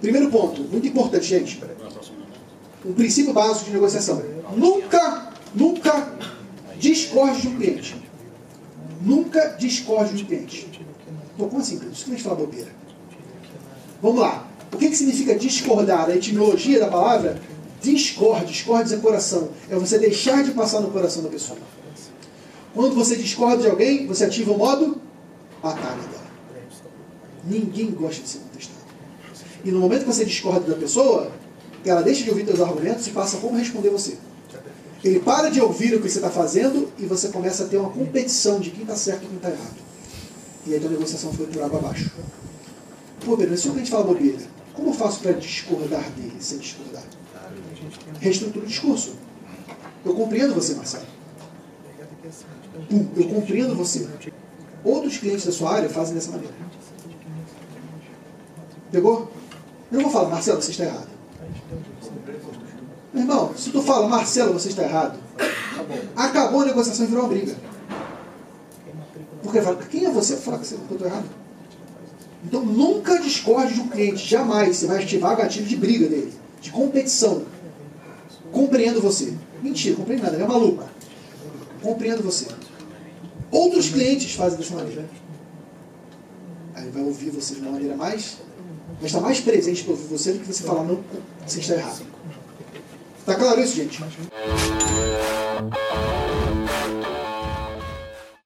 Primeiro ponto, muito importante, gente. Um princípio básico de negociação. Nunca, nunca discorde de um cliente. Nunca discorde de um cliente. Pô, como assim? Isso que a gente fala bobeira. Vamos lá. O que, que significa discordar? A etimologia da palavra discorde. Discorde é coração. É você deixar de passar no coração da pessoa. Quando você discorda de alguém, você ativa o modo batalha dela. Ninguém gosta de ser contestado. E no momento que você discorda da pessoa, ela deixa de ouvir seus argumentos e passa a como responder você. Ele para de ouvir o que você está fazendo e você começa a ter uma competição de quem está certo e quem está errado. E aí a negociação foi por água abaixo. Pô, Pedro, se o cliente fala bobeira, como eu faço para discordar dele sem discordar? Reestrutura o discurso. Eu compreendo você, Marcelo. Pum, eu compreendo você. Outros clientes da sua área fazem dessa maneira. Pegou? Eu não vou falar, Marcelo, você está errado. Meu irmão, se tu fala, Marcelo, você está errado, acabou a negociação e virou uma briga. Porque fala, quem é você para falar que eu estou errado? Então nunca discorde de um cliente, jamais. Você vai ativar gatilho de briga dele, de competição. Compreendo você. Mentira, compreendo nada, é maluco. Compreendo você. Outros clientes fazem dessa maneira. Aí vai ouvir você de uma maneira mais. Vai estar mais presente para ouvir você do que você falar, não, você está errado. Tá claro isso, gente?